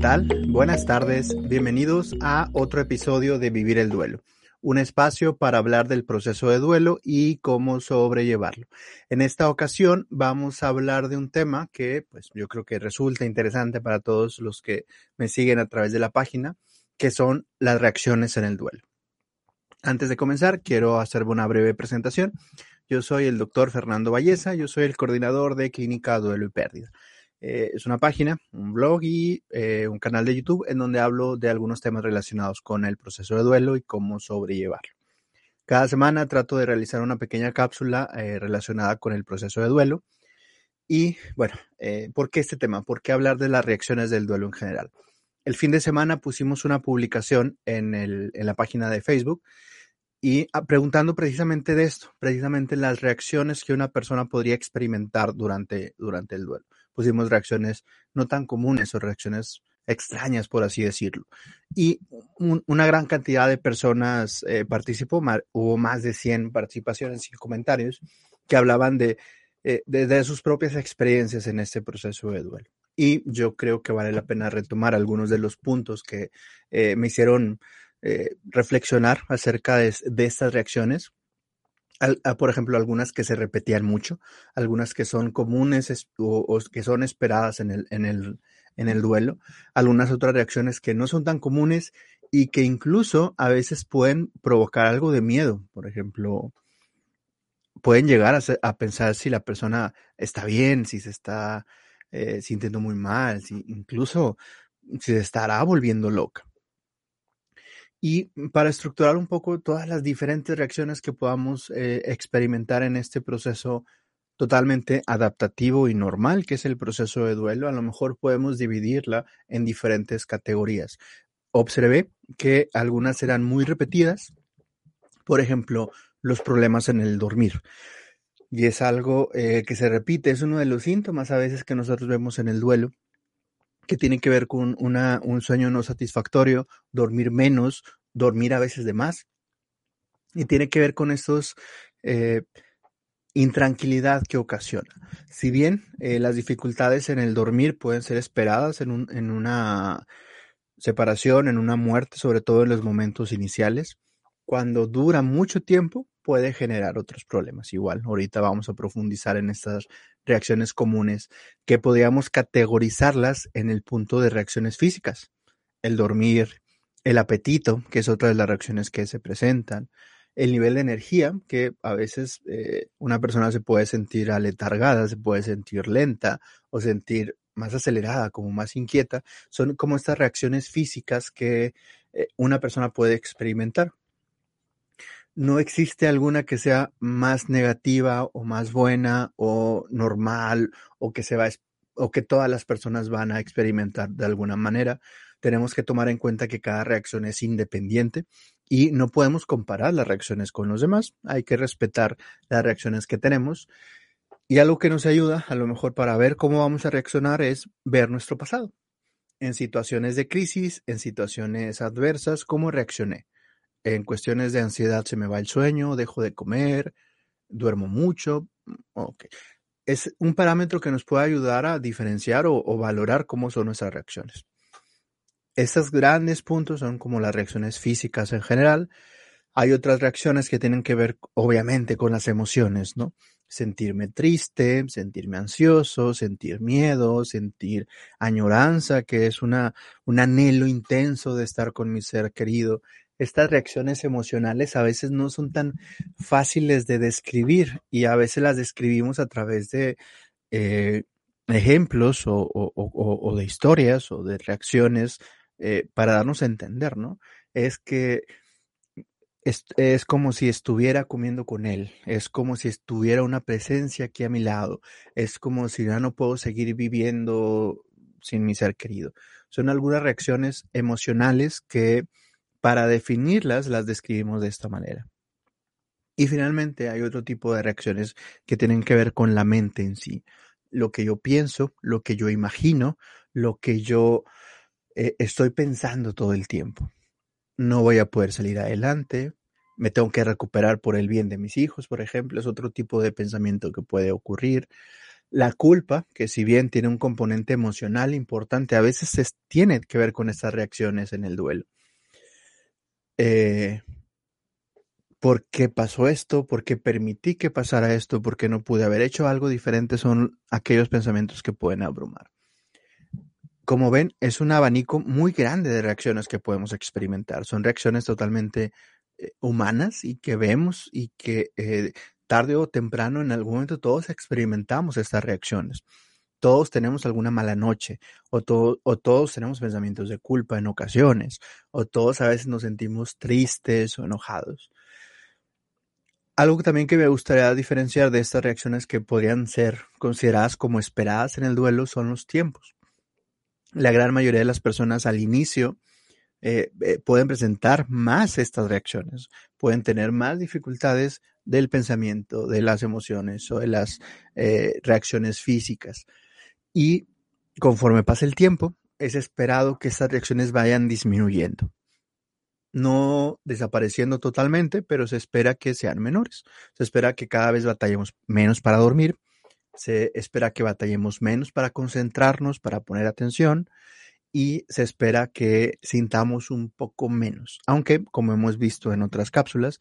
tal? Buenas tardes, bienvenidos a otro episodio de Vivir el Duelo, un espacio para hablar del proceso de duelo y cómo sobrellevarlo. En esta ocasión vamos a hablar de un tema que pues yo creo que resulta interesante para todos los que me siguen a través de la página, que son las reacciones en el duelo. Antes de comenzar, quiero hacer una breve presentación. Yo soy el doctor Fernando Valleza, yo soy el coordinador de Clínica Duelo y Pérdida. Eh, es una página, un blog y eh, un canal de YouTube en donde hablo de algunos temas relacionados con el proceso de duelo y cómo sobrellevarlo. Cada semana trato de realizar una pequeña cápsula eh, relacionada con el proceso de duelo. Y bueno, ¿por qué este tema? ¿Por qué hablar de las reacciones del duelo en general? El fin de semana pusimos una publicación en, la página de Facebook y ah, preguntando precisamente de esto, precisamente las reacciones que una persona podría experimentar durante el duelo pusimos reacciones no tan comunes o reacciones extrañas, por así decirlo. Y una gran cantidad de personas eh, participó, hubo más de 100 participaciones y comentarios que hablaban de, eh, de, sus propias experiencias en este proceso de duelo. Y yo creo que vale la pena retomar algunos de los puntos que eh, me hicieron reflexionar acerca de, de estas reacciones por ejemplo, algunas que se repetían mucho, algunas que son comunes o, que son esperadas en el, en, el, en el duelo, algunas otras reacciones que no son tan comunes y que incluso a veces pueden provocar algo de miedo. Por ejemplo, pueden llegar a, a pensar si la persona está bien, si se está eh, sintiendo muy mal, si incluso si se estará volviendo loca. Y para estructurar un poco todas las diferentes reacciones que podamos eh, experimentar en este proceso totalmente adaptativo y normal, que es el proceso de duelo, a lo mejor podemos dividirla en diferentes categorías. Observé que algunas eran muy repetidas, por ejemplo, los problemas en el dormir. Y es algo eh, que se repite, es uno de los síntomas a veces que nosotros vemos en el duelo, que tiene que ver con un sueño no satisfactorio, dormir menos, dormir a veces de más. Y tiene que ver con estos eh, intranquilidad que ocasiona. Si bien eh, las dificultades en el dormir pueden ser esperadas en, en una separación, en una muerte, sobre todo en los momentos iniciales, cuando dura mucho tiempo puede generar otros problemas. Igual, ahorita vamos a profundizar en estas reacciones comunes que podríamos categorizarlas en el punto de reacciones físicas. El dormir, el apetito, que es otra de las reacciones que se presentan, el nivel de energía, que a veces eh, una persona se puede sentir aletargada, se puede sentir lenta o sentir más acelerada, como más inquieta, son como estas reacciones físicas que eh, una persona puede experimentar no existe alguna que sea más negativa o más buena o normal o que se va o que todas las personas van a experimentar de alguna manera. Tenemos que tomar en cuenta que cada reacción es independiente y no podemos comparar las reacciones con los demás. Hay que respetar las reacciones que tenemos. Y algo que nos ayuda a lo mejor para ver cómo vamos a reaccionar es ver nuestro pasado. En situaciones de crisis, en situaciones adversas, cómo reaccioné en cuestiones de ansiedad se me va el sueño, dejo de comer, duermo mucho. Es un parámetro que nos puede ayudar a diferenciar o, valorar cómo son nuestras reacciones. Estos grandes puntos son como las reacciones físicas en general. Hay otras reacciones que tienen que ver, obviamente, con las emociones, ¿no? Sentirme triste, sentirme ansioso, sentir miedo, sentir añoranza, que es una, un anhelo intenso de estar con mi ser querido, estas reacciones emocionales a veces no son tan fáciles de describir y a veces las describimos a través de eh, ejemplos o, de historias o de reacciones eh, para darnos a entender, ¿no? Es que es, es, como si estuviera comiendo con él, es como si estuviera una presencia aquí a mi lado, es como si ya no puedo seguir viviendo sin mi ser querido. Son algunas reacciones emocionales que para definirlas, las describimos de esta manera. Y finalmente hay otro tipo de reacciones que tienen que ver con la mente en sí. Lo que yo pienso, lo que yo imagino, lo que yo eh, estoy pensando todo el tiempo. No voy a poder salir adelante, me tengo que recuperar por el bien de mis hijos, por ejemplo, es otro tipo de pensamiento que puede ocurrir. La culpa, que si bien tiene un componente emocional importante, a veces tiene que ver con estas reacciones en el duelo. Eh, ¿Por qué pasó esto? ¿Por qué permití que pasara esto? ¿Por qué no pude haber hecho algo diferente? Son aquellos pensamientos que pueden abrumar. Como ven, es un abanico muy grande de reacciones que podemos experimentar. Son reacciones totalmente eh, humanas y que vemos y que eh, tarde o temprano, en algún momento, todos experimentamos estas reacciones. Todos tenemos alguna mala noche, o, todos tenemos pensamientos de culpa en ocasiones, o todos a veces nos sentimos tristes o enojados. Algo también que me gustaría diferenciar de estas reacciones que podrían ser consideradas como esperadas en el duelo son los tiempos. La gran mayoría de las personas al inicio eh, eh, pueden presentar más estas reacciones, pueden tener más dificultades del pensamiento, de las emociones o de las eh, reacciones físicas. Y conforme pasa el tiempo, es esperado que estas reacciones vayan disminuyendo. No desapareciendo totalmente, pero se espera que sean menores. Se espera que cada vez batallemos menos para dormir, se espera que batallemos menos para concentrarnos, para poner atención, y se espera que sintamos un poco menos. Aunque, como hemos visto en otras cápsulas,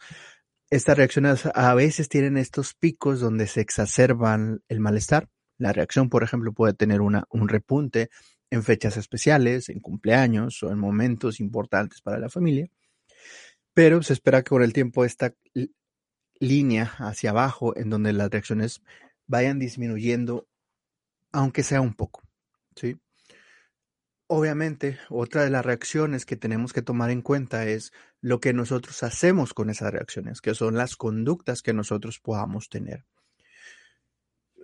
estas reacciones a veces tienen estos picos donde se exacerban el malestar. La reacción, por ejemplo, puede tener una, un repunte en fechas especiales, en cumpleaños o en momentos importantes para la familia. Pero se espera que con el tiempo esta línea hacia abajo, en donde las reacciones vayan disminuyendo, aunque sea un poco. ¿sí? Obviamente, otra de las reacciones que tenemos que tomar en cuenta es lo que nosotros hacemos con esas reacciones, que son las conductas que nosotros podamos tener.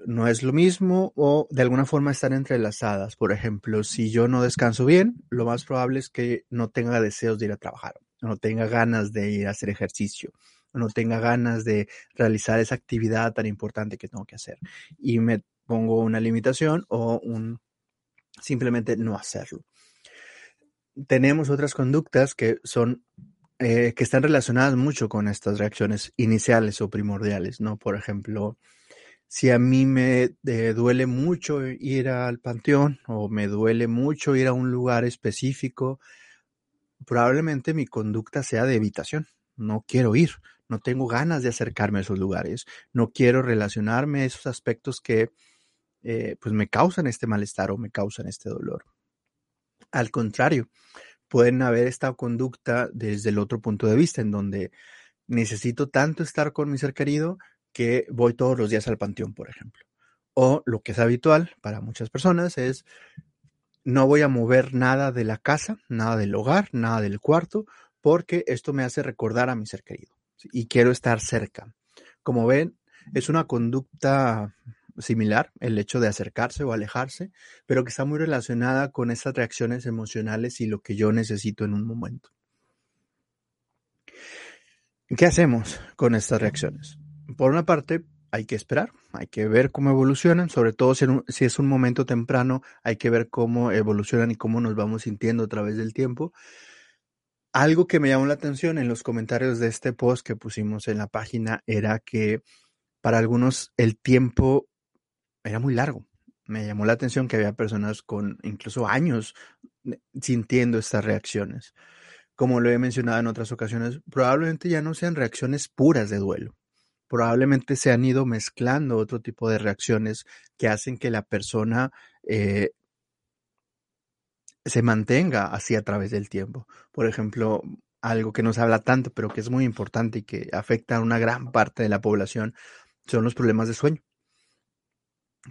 No es lo mismo o de alguna forma están entrelazadas. Por ejemplo, si yo no descanso bien, lo más probable es que no tenga deseos de ir a trabajar, no tenga ganas de ir a hacer ejercicio, no tenga ganas de realizar esa actividad tan importante que tengo que hacer. Y me pongo una limitación o simplemente no hacerlo. Tenemos otras conductas que son eh, que están relacionadas mucho con estas reacciones iniciales o primordiales, ¿no? Por ejemplo, si a mí me eh, duele mucho ir al panteón o me duele mucho ir a un lugar específico, probablemente mi conducta sea de evitación. No quiero ir, no tengo ganas de acercarme a esos lugares, no quiero relacionarme a esos aspectos que eh, pues me causan este malestar o me causan este dolor. Al contrario, pueden haber esta conducta desde el otro punto de vista, en donde necesito tanto estar con mi ser querido que voy todos los días al panteón, por ejemplo. O lo que es habitual para muchas personas es no voy a mover nada de la casa, nada del hogar, nada del cuarto, porque esto me hace recordar a mi ser querido y quiero estar cerca. Como ven, es una conducta similar, el hecho de acercarse o alejarse, pero que está muy relacionada con esas reacciones emocionales y lo que yo necesito en un momento. ¿Qué hacemos con estas reacciones? Por una parte, hay que esperar, hay que ver cómo evolucionan, sobre todo si, es un momento temprano, hay que ver cómo evolucionan y cómo nos vamos sintiendo a través del tiempo. Algo que me llamó la atención en los comentarios de este post que pusimos en la página era que para algunos el tiempo era muy largo. Me llamó la atención que había personas con incluso años eh, sintiendo estas reacciones. Como lo he mencionado en otras ocasiones, probablemente ya no sean reacciones puras de duelo. Probablemente se han ido mezclando otro tipo de reacciones que hacen que la persona eh, se mantenga así a través del tiempo. Por ejemplo, algo que no se habla tanto, pero que es muy importante y que afecta a una gran parte de la población, son los problemas de sueño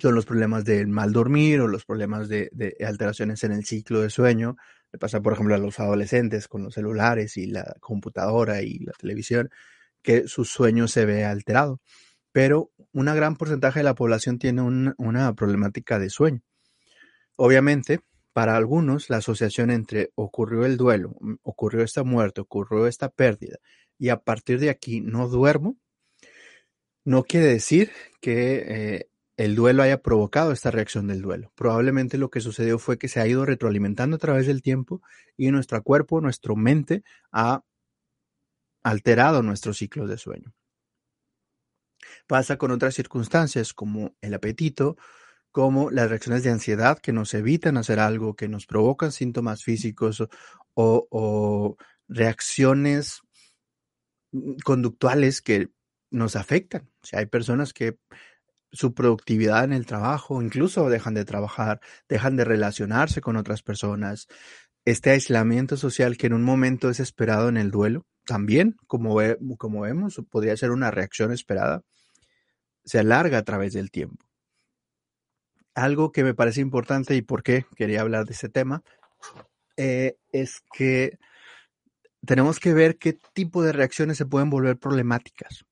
son los problemas del mal dormir o los problemas de, alteraciones en el ciclo de sueño. Le pasa, por ejemplo, a los adolescentes con los celulares y la computadora y la televisión, que su sueño se ve alterado. Pero una gran porcentaje de la población tiene una problemática de sueño. Obviamente, para algunos, la asociación entre ocurrió el duelo, ocurrió esta muerte, ocurrió esta pérdida, y a partir de aquí no duermo, no quiere decir que eh, el duelo haya provocado esta reacción del duelo. Probablemente lo que sucedió fue que se ha ido retroalimentando a través del tiempo y nuestro cuerpo, nuestra mente ha alterado nuestros ciclos de sueño. Pasa con otras circunstancias como el apetito, como las reacciones de ansiedad que nos evitan hacer algo, que nos provocan síntomas físicos o, reacciones mm, conductuales que nos afectan. O sea, hay personas que su productividad en el trabajo, incluso dejan de trabajar, dejan de relacionarse con otras personas. Este aislamiento social que en un momento es esperado en el duelo, también, como, como vemos, podría ser una reacción esperada, se alarga a través del tiempo. Algo que me parece importante y por qué quería hablar de ese tema eh, es que tenemos que ver qué tipo de reacciones se pueden volver problemáticas.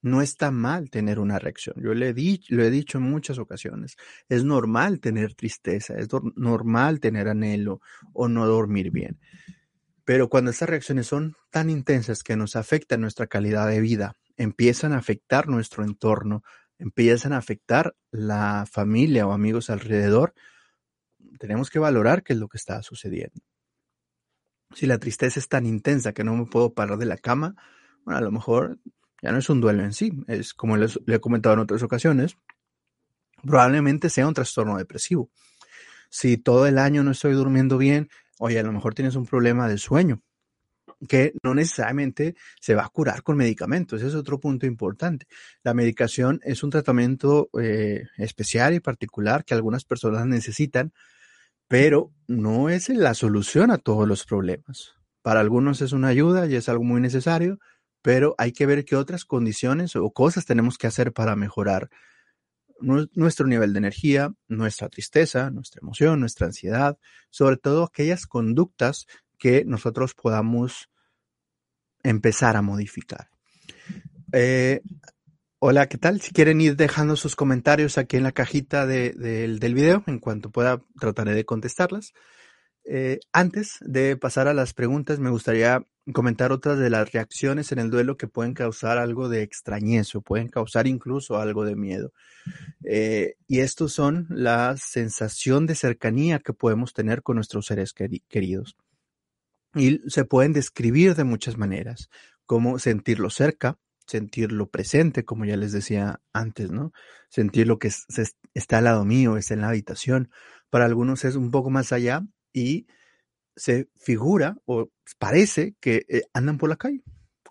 No está mal tener una reacción. Yo le lo he dicho en muchas ocasiones. Es normal tener tristeza, es normal tener anhelo o no dormir bien. Pero cuando estas reacciones son tan intensas que nos afectan nuestra calidad de vida, empiezan a afectar nuestro entorno, empiezan a afectar la familia o amigos alrededor, tenemos que valorar qué es lo que está sucediendo. Si la tristeza es tan intensa que no me puedo parar de la cama, bueno, a lo mejor ya no es un duelo en sí, es como les, le he comentado en otras ocasiones, probablemente sea un trastorno depresivo. Si todo el año no estoy durmiendo bien, oye, a lo mejor tienes un problema de sueño, que no necesariamente se va a curar con medicamentos. Ese es otro punto importante. La medicación es un tratamiento eh, especial y particular que algunas personas necesitan, pero no es la solución a todos los problemas. Para algunos es una ayuda y es algo muy necesario, pero hay que ver qué otras condiciones o cosas tenemos que hacer para mejorar nuestro nivel de energía, nuestra tristeza, nuestra emoción, nuestra ansiedad, sobre todo aquellas conductas que nosotros podamos empezar a modificar. Eh, hola, ¿qué tal? Si quieren ir dejando sus comentarios aquí en la cajita del video, en cuanto pueda trataré de contestarlas. Eh, antes de pasar a las preguntas, me gustaría comentar otras de las reacciones en el duelo que pueden causar algo de extrañez o pueden causar incluso algo de miedo. Eh, y estos son la sensación de cercanía que podemos tener con nuestros seres queridos. Y se pueden describir de muchas maneras, como sentirlo cerca, sentirlo presente, como ya les decía antes, ¿no? Sentir lo que está al lado mío, está en la habitación. Para algunos es un poco más allá y se figura o parece que eh, andan por la calle.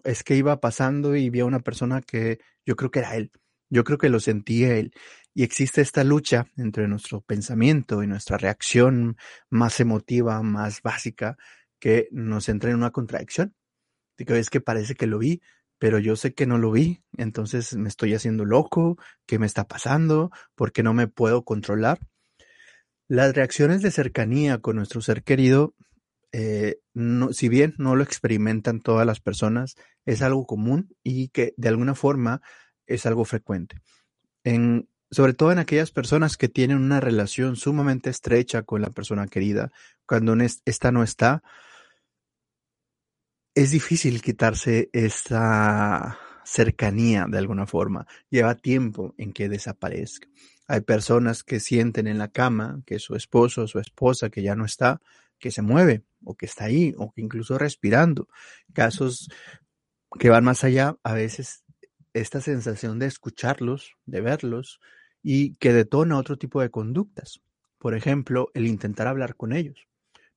Es que iba pasando y vi a una persona que yo creo que era él. Yo creo que lo sentía él. Y existe esta lucha entre nuestro pensamiento y nuestra reacción más emotiva, más básica, que nos entra en una contradicción. De que es que parece que lo vi, pero yo sé que no lo vi, entonces me estoy haciendo loco, ¿qué me está pasando? ¿Por qué no me puedo controlar? Las reacciones de cercanía con nuestro ser querido, eh, si bien no lo experimentan todas las personas, es algo común y que de alguna forma es algo frecuente. En, sobre todo en aquellas personas que tienen una relación sumamente estrecha con la persona querida, cuando esta no está, es difícil quitarse esa cercanía de alguna forma. Lleva tiempo en que desaparezca. Hay personas que sienten en la cama que su esposo o su esposa que ya no está, que se mueve o que está ahí o que incluso respirando. Casos que van más allá, a veces esta sensación de escucharlos, de verlos y que detona otro tipo de conductas. Por ejemplo, el intentar hablar con ellos.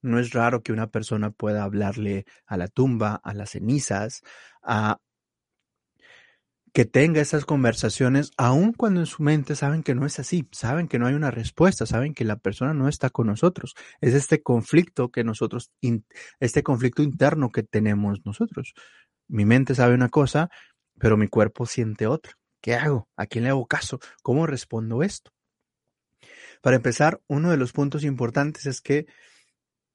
No es raro que una persona pueda hablarle a la tumba, a las cenizas, a que tenga esas conversaciones, aun cuando en su mente saben que no es así, saben que no hay una respuesta, saben que la persona no está con nosotros. Es este conflicto que nosotros, este conflicto interno que tenemos nosotros. Mi mente sabe una cosa, pero mi cuerpo siente otra. ¿Qué hago? ¿A quién le hago caso? ¿Cómo respondo esto? Para empezar, uno de los puntos importantes es que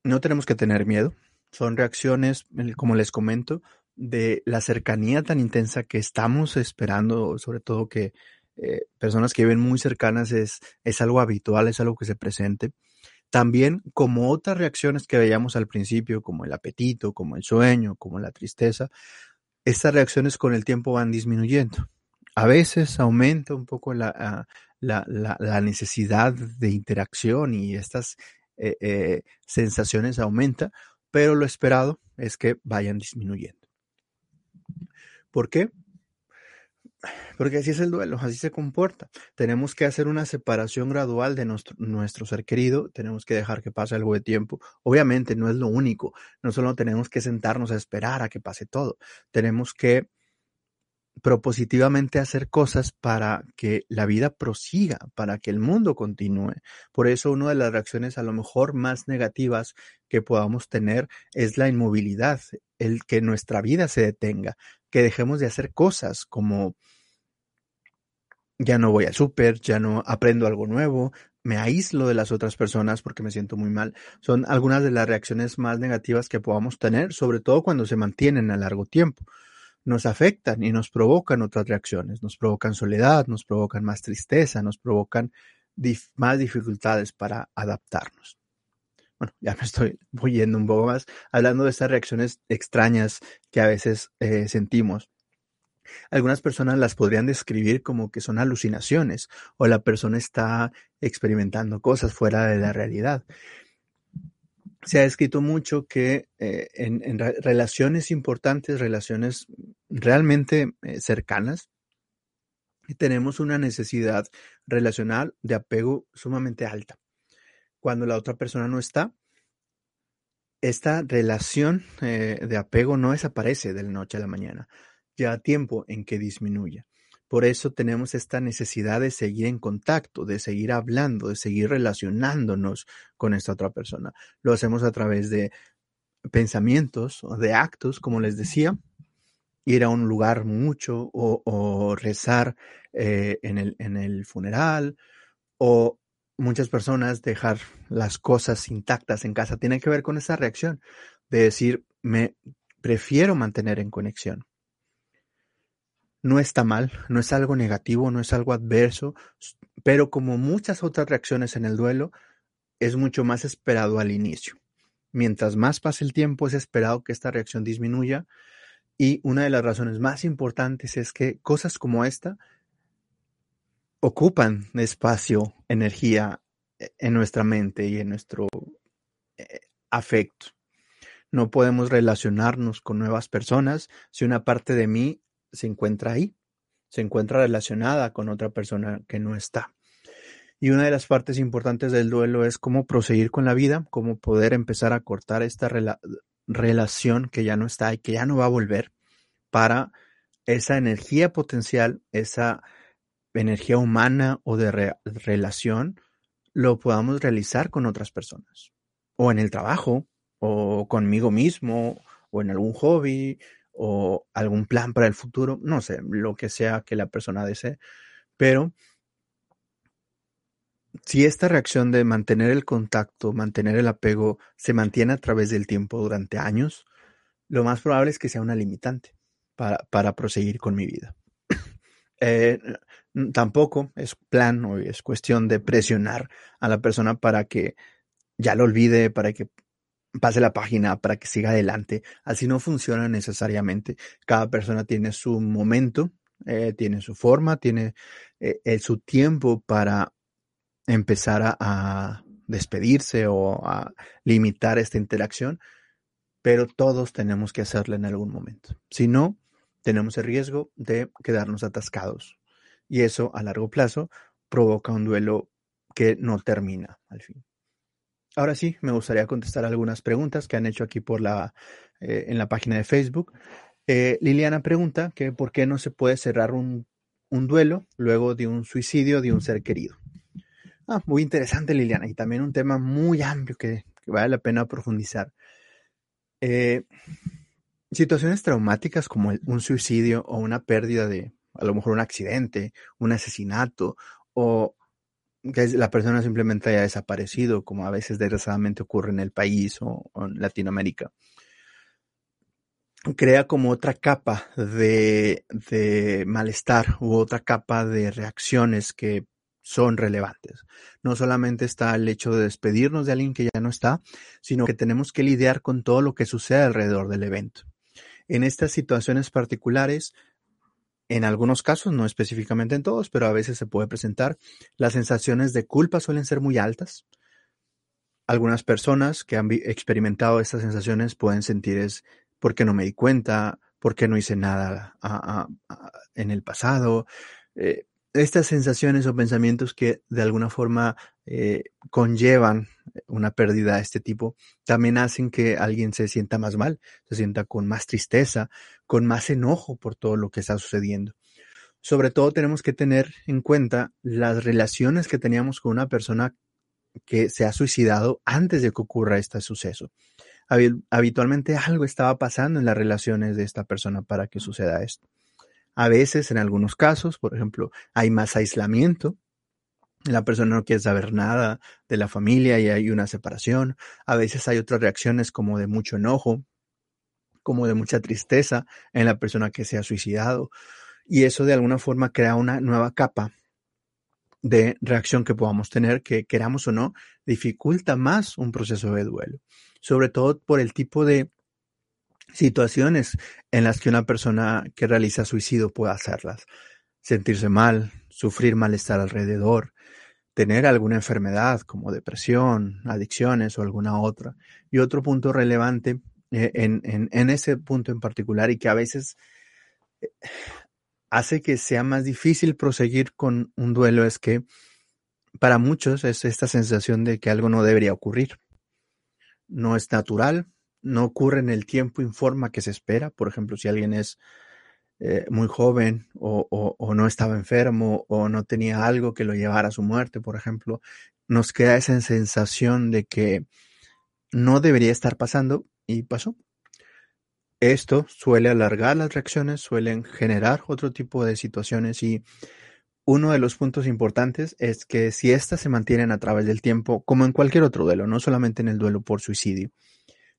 no tenemos que tener miedo. Son reacciones, como les comento, de la cercanía tan intensa que estamos esperando, sobre todo que eh, personas que viven muy cercanas es, es algo habitual, es algo que se presente. También como otras reacciones que veíamos al principio, como el apetito, como el sueño, como la tristeza, estas reacciones con el tiempo van disminuyendo. A veces aumenta un poco la, ah, la, necesidad de interacción y estas eh, eh, sensaciones aumenta, pero lo esperado es que vayan disminuyendo. ¿Por qué? porque así es el duelo, así se comporta. Tenemos que hacer una separación gradual de nuestro, ser querido, tenemos que dejar que pase algo de tiempo. Obviamente no es lo único, no solo tenemos que sentarnos a esperar a que pase todo, tenemos que propositivamente hacer cosas para que la vida prosiga, para que el mundo continúe. Por eso una de las reacciones a lo mejor más negativas que podamos tener es la inmovilidad, el que nuestra vida se detenga, que dejemos de hacer cosas como ya no voy al súper, ya no aprendo algo nuevo, me aíslo de las otras personas porque me siento muy mal. Son algunas de las reacciones más negativas que podamos tener, sobre todo cuando se mantienen a largo tiempo. Nos afectan y nos provocan otras reacciones, nos provocan soledad, nos provocan más tristeza, nos provocan más dificultades para adaptarnos. Bueno, ya me estoy voy un poco más hablando de estas reacciones extrañas que a veces eh, sentimos. Algunas personas las podrían describir como que son alucinaciones o la persona está experimentando cosas fuera de la realidad. Se ha escrito mucho que eh, en, relaciones importantes, relaciones realmente eh, cercanas, tenemos una necesidad relacional de apego sumamente alta. Cuando la otra persona no está, esta relación eh, de apego no desaparece de la noche a la mañana ya tiempo en que disminuya. Por eso tenemos esta necesidad de seguir en contacto, de seguir hablando, de seguir relacionándonos con esta otra persona. Lo hacemos a través de pensamientos o de actos, como les decía, ir a un lugar mucho o, rezar eh, en, el, en el funeral o muchas personas dejar las cosas intactas en casa. Tiene que ver con esa reacción de decir, me prefiero mantener en conexión no está mal, no es algo negativo, no es algo adverso, pero como muchas otras reacciones en el duelo, es mucho más esperado al inicio. Mientras más pase el tiempo, es esperado que esta reacción disminuya y una de las razones más importantes es que cosas como esta ocupan espacio, energía eh, en nuestra mente y en nuestro eh, afecto. No podemos relacionarnos con nuevas personas si una parte de mí se encuentra ahí, se encuentra relacionada con otra persona que no está. Y una de las partes importantes del duelo es cómo proseguir con la vida, cómo poder empezar a cortar esta relación que ya no está y que ya no va a volver para esa energía potencial, esa energía humana o de relación, lo podamos realizar con otras personas, o en el trabajo, o conmigo mismo, o en algún hobby, o algún plan para el futuro, no sé, lo que sea que la persona desee, pero si esta reacción de mantener el contacto, mantener el apego, se mantiene a través del tiempo durante años, lo más probable es que sea una limitante para, para proseguir con mi vida. Eh, tampoco es plan o es cuestión de presionar a la persona para que ya lo olvide, para que pase la página para que siga adelante. Así no funciona necesariamente. Cada persona tiene su momento, eh, tiene su forma, tiene eh, eh, su tiempo para empezar a, a, despedirse o a limitar esta interacción, pero todos tenemos que hacerla en algún momento. Si no, tenemos el riesgo de quedarnos atascados y eso a largo plazo provoca un duelo que no termina al fin. Ahora sí, me gustaría contestar algunas preguntas que han hecho aquí por la, eh, en la página de Facebook. Eh, Liliana pregunta que por qué no se puede cerrar un, duelo luego de un suicidio de un ser querido. Ah, muy interesante, Liliana, y también un tema muy amplio que, vale la pena profundizar. Eh, situaciones traumáticas como un suicidio o una pérdida de, a lo mejor un accidente, un asesinato o que la persona simplemente haya desaparecido, como a veces desgraciadamente ocurre en el país o, en Latinoamérica. Crea como otra capa de, de malestar u otra capa de reacciones que son relevantes. No solamente está el hecho de despedirnos de alguien que ya no está, sino que tenemos que lidiar con todo lo que sucede alrededor del evento. En estas situaciones particulares, en algunos casos, no específicamente en todos, pero a veces se puede presentar. Las sensaciones de culpa suelen ser muy altas. Algunas personas que han experimentado estas sensaciones pueden sentir es porque no me di cuenta, ¿Por qué no hice nada en el pasado? Eh, estas sensaciones o pensamientos que de alguna forma eh, conllevan una pérdida de este tipo, también hacen que alguien se sienta más mal, se sienta con más tristeza, con más enojo por todo lo que está sucediendo. Sobre todo tenemos que tener en cuenta las relaciones que teníamos con una persona que se ha suicidado antes de que ocurra este suceso. Habitualmente algo estaba pasando en las relaciones de esta persona para que suceda esto. A veces, en algunos casos, por ejemplo, hay más aislamiento. La persona no quiere saber nada de la familia y hay una separación. A veces hay otras reacciones como de mucho enojo, como de mucha tristeza en la persona que se ha suicidado. Y eso de alguna forma crea una nueva capa de reacción que podamos tener, que queramos o no, dificulta más un proceso de duelo. Sobre todo por el tipo de situaciones en las que una persona que realiza suicidio puede hacerlas. Sentirse mal, sufrir malestar alrededor, tener alguna enfermedad como depresión, adicciones o alguna otra. Y otro punto relevante eh, en, ese punto en particular y que a veces eh, hace que sea más difícil proseguir con un duelo es que para muchos es esta sensación de que algo no debería ocurrir. No es natural, no ocurre en el tiempo informa que se espera. Por ejemplo, si alguien es eh, muy joven o, no estaba enfermo o no tenía algo que lo llevara a su muerte, por ejemplo, nos queda esa sensación de que no debería estar pasando y pasó. Esto suele alargar las reacciones, suelen generar otro tipo de situaciones y uno de los puntos importantes es que si éstas se mantienen a través del tiempo, como en cualquier otro duelo, no solamente en el duelo por suicidio,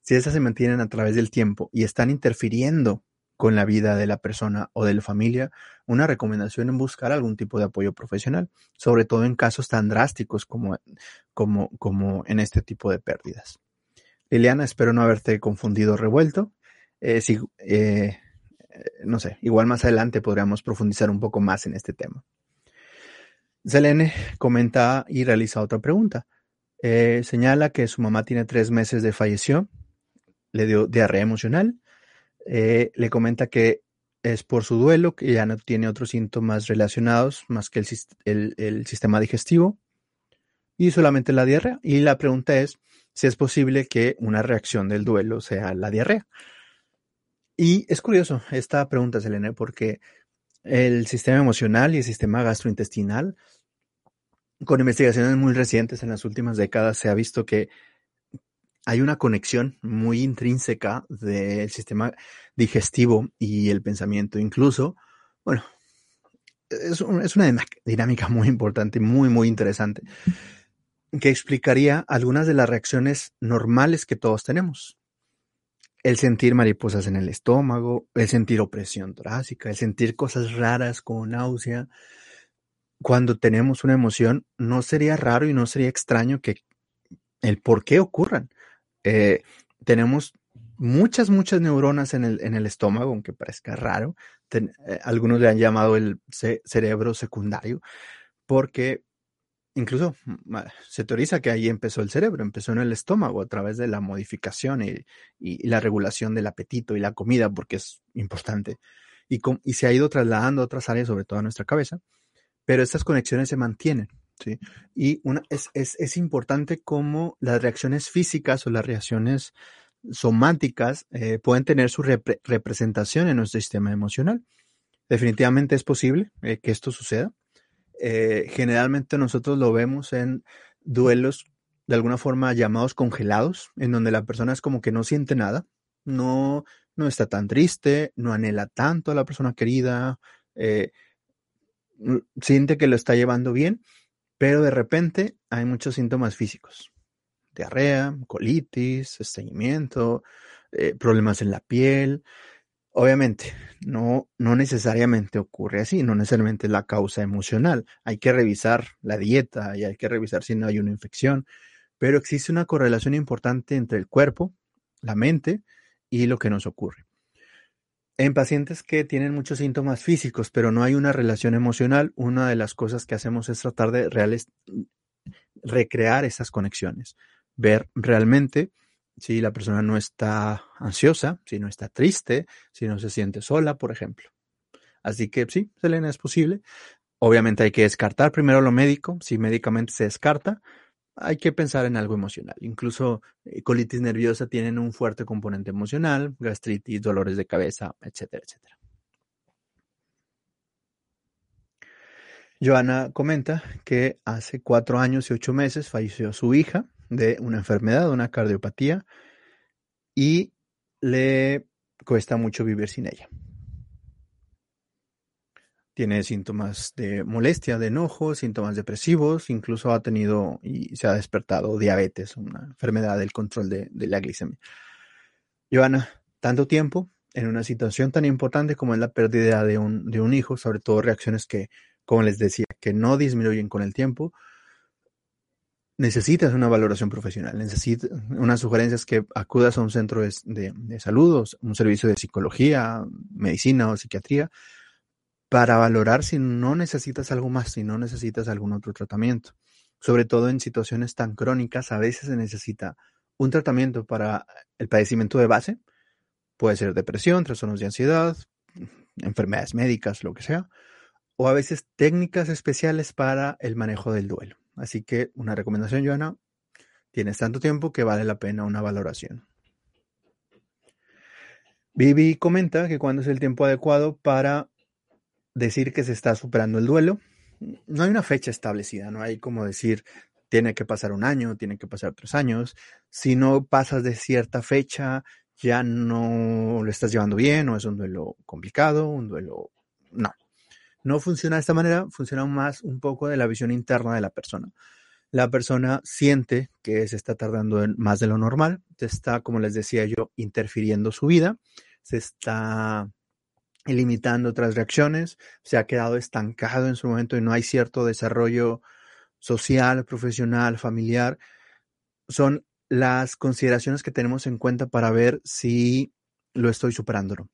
si esas se mantienen a través del tiempo y están interfiriendo con la vida de la persona o de la familia, una recomendación en buscar algún tipo de apoyo profesional, sobre todo en casos tan drásticos como, como, como en este tipo de pérdidas. Liliana, espero no haberte confundido revuelto. Eh, si, eh, no sé, igual más adelante podríamos profundizar un poco más en este tema. Selene comenta y realiza otra pregunta. Eh, señala que su mamá tiene tres meses de falleció le dio diarrea emocional. Le comenta que es por su duelo, que ya no tiene otros síntomas relacionados más que el, sistema digestivo y solamente la diarrea. Y la pregunta es si es posible que una reacción del duelo sea la diarrea. Y es curioso esta pregunta, Selene, porque el sistema emocional y el sistema gastrointestinal, con investigaciones muy recientes en las últimas décadas, se ha visto que hay una conexión muy intrínseca del sistema digestivo y el pensamiento. Incluso, bueno, es, una dinámica muy importante, muy, muy interesante, que explicaría algunas de las reacciones normales que todos tenemos. El sentir mariposas en el estómago, el sentir opresión torácica, el sentir cosas raras como náusea. Cuando tenemos una emoción, no sería raro y no sería extraño que el por qué ocurran. Eh, tenemos muchas, muchas neuronas en el, estómago, aunque parezca raro. Eh, algunos le han llamado el cerebro secundario, porque incluso mm, se teoriza que ahí empezó el cerebro, empezó en el estómago a través de la modificación y, la regulación del apetito y la comida, porque es importante. Y, y se ha ido trasladando a otras áreas, sobre todo a nuestra cabeza, pero estas conexiones se mantienen. ¿sí? Y una, es, es, es importante cómo las reacciones físicas o las reacciones somáticas eh, pueden tener su representación en nuestro sistema emocional. Definitivamente es posible eh, que esto suceda. Eh, generalmente nosotros lo vemos en duelos de alguna forma llamados congelados, en donde la persona es como que no siente nada, no, no está tan triste, no anhela tanto a la persona querida, siente que lo está llevando bien, pero de repente hay muchos síntomas físicos. Diarrea, colitis, estreñimiento, eh, problemas en la piel. Obviamente, no, no necesariamente ocurre así, no necesariamente es la causa emocional. Hay que revisar la dieta y hay que revisar si no hay una infección, pero existe una correlación importante entre el cuerpo, la mente y lo que nos ocurre. En pacientes que tienen muchos síntomas físicos, pero no hay una relación emocional, una de las cosas que hacemos es tratar de reales, recrear esas conexiones, ver realmente si la persona no está ansiosa, si no está triste, si no se siente sola, por ejemplo. Así que sí, Selena, es posible. Obviamente hay que descartar primero lo médico. Si médicamente se descarta, hay que pensar en algo emocional. Incluso eh, colitis nerviosa tienen un fuerte componente emocional, gastritis, dolores de cabeza, etcétera, etcétera. Joana comenta que hace cuatro años y ocho meses falleció su hija de una enfermedad, una cardiopatía, y le cuesta mucho vivir sin ella. Tiene síntomas de molestia, de enojo, síntomas depresivos, incluso ha tenido y se ha despertado diabetes, una enfermedad del control de, la glicemia. Joana, tanto tiempo en una situación tan importante como es la pérdida de un, de un hijo, sobre todo reacciones que, como les decía, que no disminuyen con el tiempo, necesitas una valoración profesional, necesitas unas sugerencias que acudas a un centro de, de, un servicio de psicología, medicina o psiquiatría, para valorar si no necesitas algo más, si no necesitas algún otro tratamiento. Sobre todo en situaciones tan crónicas, a veces se necesita un tratamiento para el padecimiento de base, puede ser depresión, trastornos de ansiedad, enfermedades médicas, lo que sea, o a veces técnicas especiales para el manejo del duelo. Así que una recomendación, Joana, tienes tanto tiempo que vale la pena una valoración. Vivi comenta que cuando es el tiempo adecuado para decir que se está superando el duelo. No hay una fecha establecida, no hay como decir tiene que pasar un año, tiene que pasar tres años. Si no pasas de cierta fecha, ya no lo estás llevando bien o es un duelo complicado, un duelo... No, no funciona de esta manera, funciona más un poco de la visión interna de la persona. La persona siente que se está tardando más de lo normal, se está, como les decía yo, interfiriendo su vida, se está limitando otras reacciones, se ha quedado estancado en su momento y no hay cierto desarrollo social, profesional, familiar. Son las consideraciones que tenemos en cuenta para ver si lo estoy superando.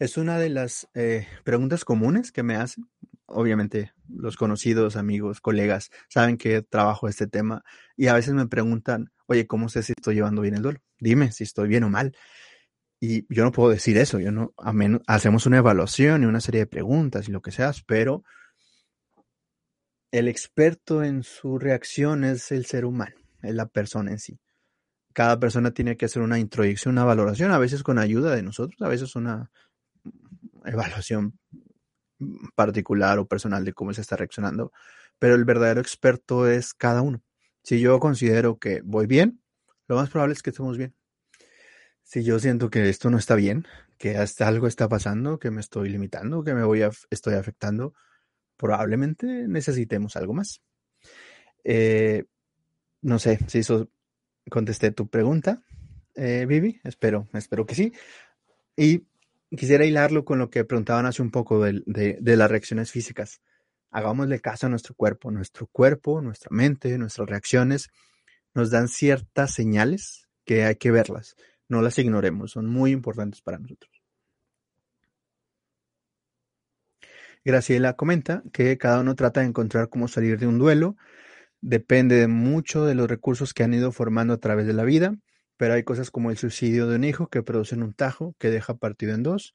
Es una de las eh, preguntas comunes que me hacen. Obviamente los conocidos, amigos, colegas saben que trabajo este tema y a veces me preguntan, oye, ¿cómo sé si estoy llevando bien el duelo? Dime si estoy bien o mal. Y yo no puedo decir eso, yo no, a menos, hacemos una evaluación y una serie de preguntas y lo que sea, pero el experto en su reacción es el ser humano, es la persona en sí. Cada persona tiene que hacer una introducción, una valoración, a veces con ayuda de nosotros, a veces una evaluación particular o personal de cómo se está reaccionando, pero el verdadero experto es cada uno. Si yo considero que voy bien, lo más probable es que estemos bien. Si yo siento que esto no está bien, que hasta algo está pasando, que me estoy limitando, que me voy estoy afectando, probablemente necesitemos algo más. Eh, no sé si eso contesté tu pregunta, eh, Vivi. Espero, espero que sí. Y quisiera hilarlo con lo que preguntaban hace un poco de, las reacciones físicas. Hagámosle caso a nuestro cuerpo. Nuestro cuerpo, nuestra mente, nuestras reacciones nos dan ciertas señales que hay que verlas. No las ignoremos, son muy importantes para nosotros. Graciela comenta que cada uno trata de encontrar cómo salir de un duelo. Depende mucho de los recursos que han ido formando a través de la vida, pero hay cosas como el suicidio de un hijo que producen un tajo que deja partido en dos.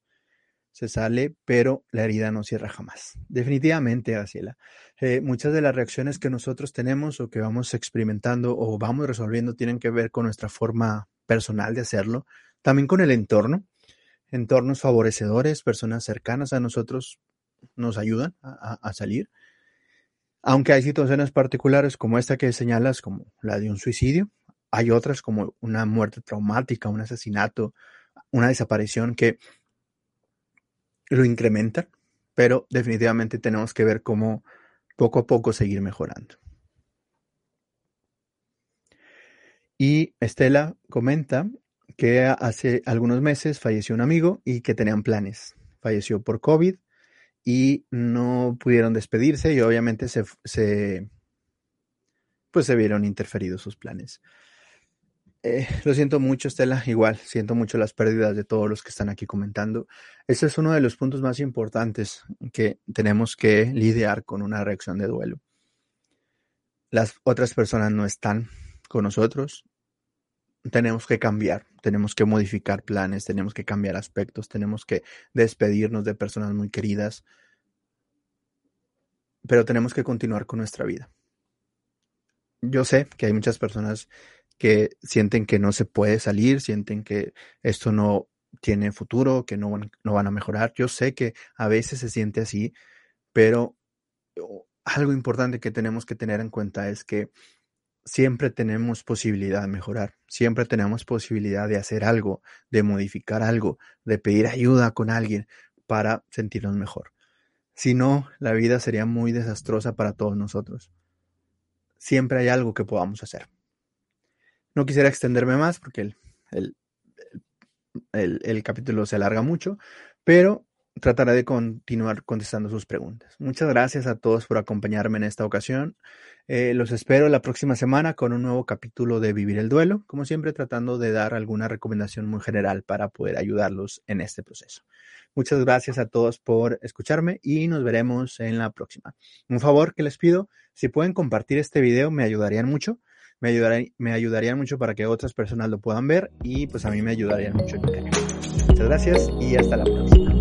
Se sale, pero la herida no cierra jamás. Definitivamente, Graciela. Eh, muchas de las reacciones que nosotros tenemos o que vamos experimentando o vamos resolviendo tienen que ver con nuestra forma personal de hacerlo, también con el entorno, entornos favorecedores, personas cercanas a nosotros nos ayudan a, salir. Aunque hay situaciones particulares como esta que señalas, como la de un suicidio, hay otras como una muerte traumática, un asesinato, una desaparición que lo incrementan, pero definitivamente tenemos que ver cómo poco a poco seguir mejorando. Y Estela comenta que hace algunos meses falleció un amigo y que tenían planes. Falleció por COVID y no pudieron despedirse y obviamente se, pues se vieron interferidos sus planes. Eh, lo siento mucho, Estela. Igual, siento mucho las pérdidas de todos los que están aquí comentando. Ese es uno de los puntos más importantes que tenemos que lidiar con una reacción de duelo. Las otras personas no están con nosotros. tenemos que cambiar, tenemos que modificar planes, tenemos que cambiar aspectos, tenemos que despedirnos de personas muy queridas, pero tenemos que continuar con nuestra vida. Yo sé que hay muchas personas que sienten que no se puede salir, sienten que esto no tiene futuro, que no van, no van a mejorar. Yo sé que a veces se siente así, pero algo importante que tenemos que tener en cuenta es que siempre tenemos posibilidad de mejorar, siempre tenemos posibilidad de hacer algo, de modificar algo, de pedir ayuda con alguien para sentirnos mejor. Si no, la vida sería muy desastrosa para todos nosotros. Siempre hay algo que podamos hacer. No quisiera extenderme más porque el, el, el, capítulo se alarga mucho, pero trataré de continuar contestando sus preguntas. Muchas gracias a todos por acompañarme en esta ocasión. Eh, los espero la próxima semana con un nuevo capítulo de Vivir el Duelo, como siempre tratando de dar alguna recomendación muy general para poder ayudarlos en este proceso. Muchas gracias a todos por escucharme y nos veremos en la próxima. Un favor que les pido, si pueden compartir este video me ayudarían mucho me, ayudaría, me ayudarían mucho para que otras personas lo puedan ver y pues a mí me ayudarían mucho. Muchas gracias y hasta la próxima.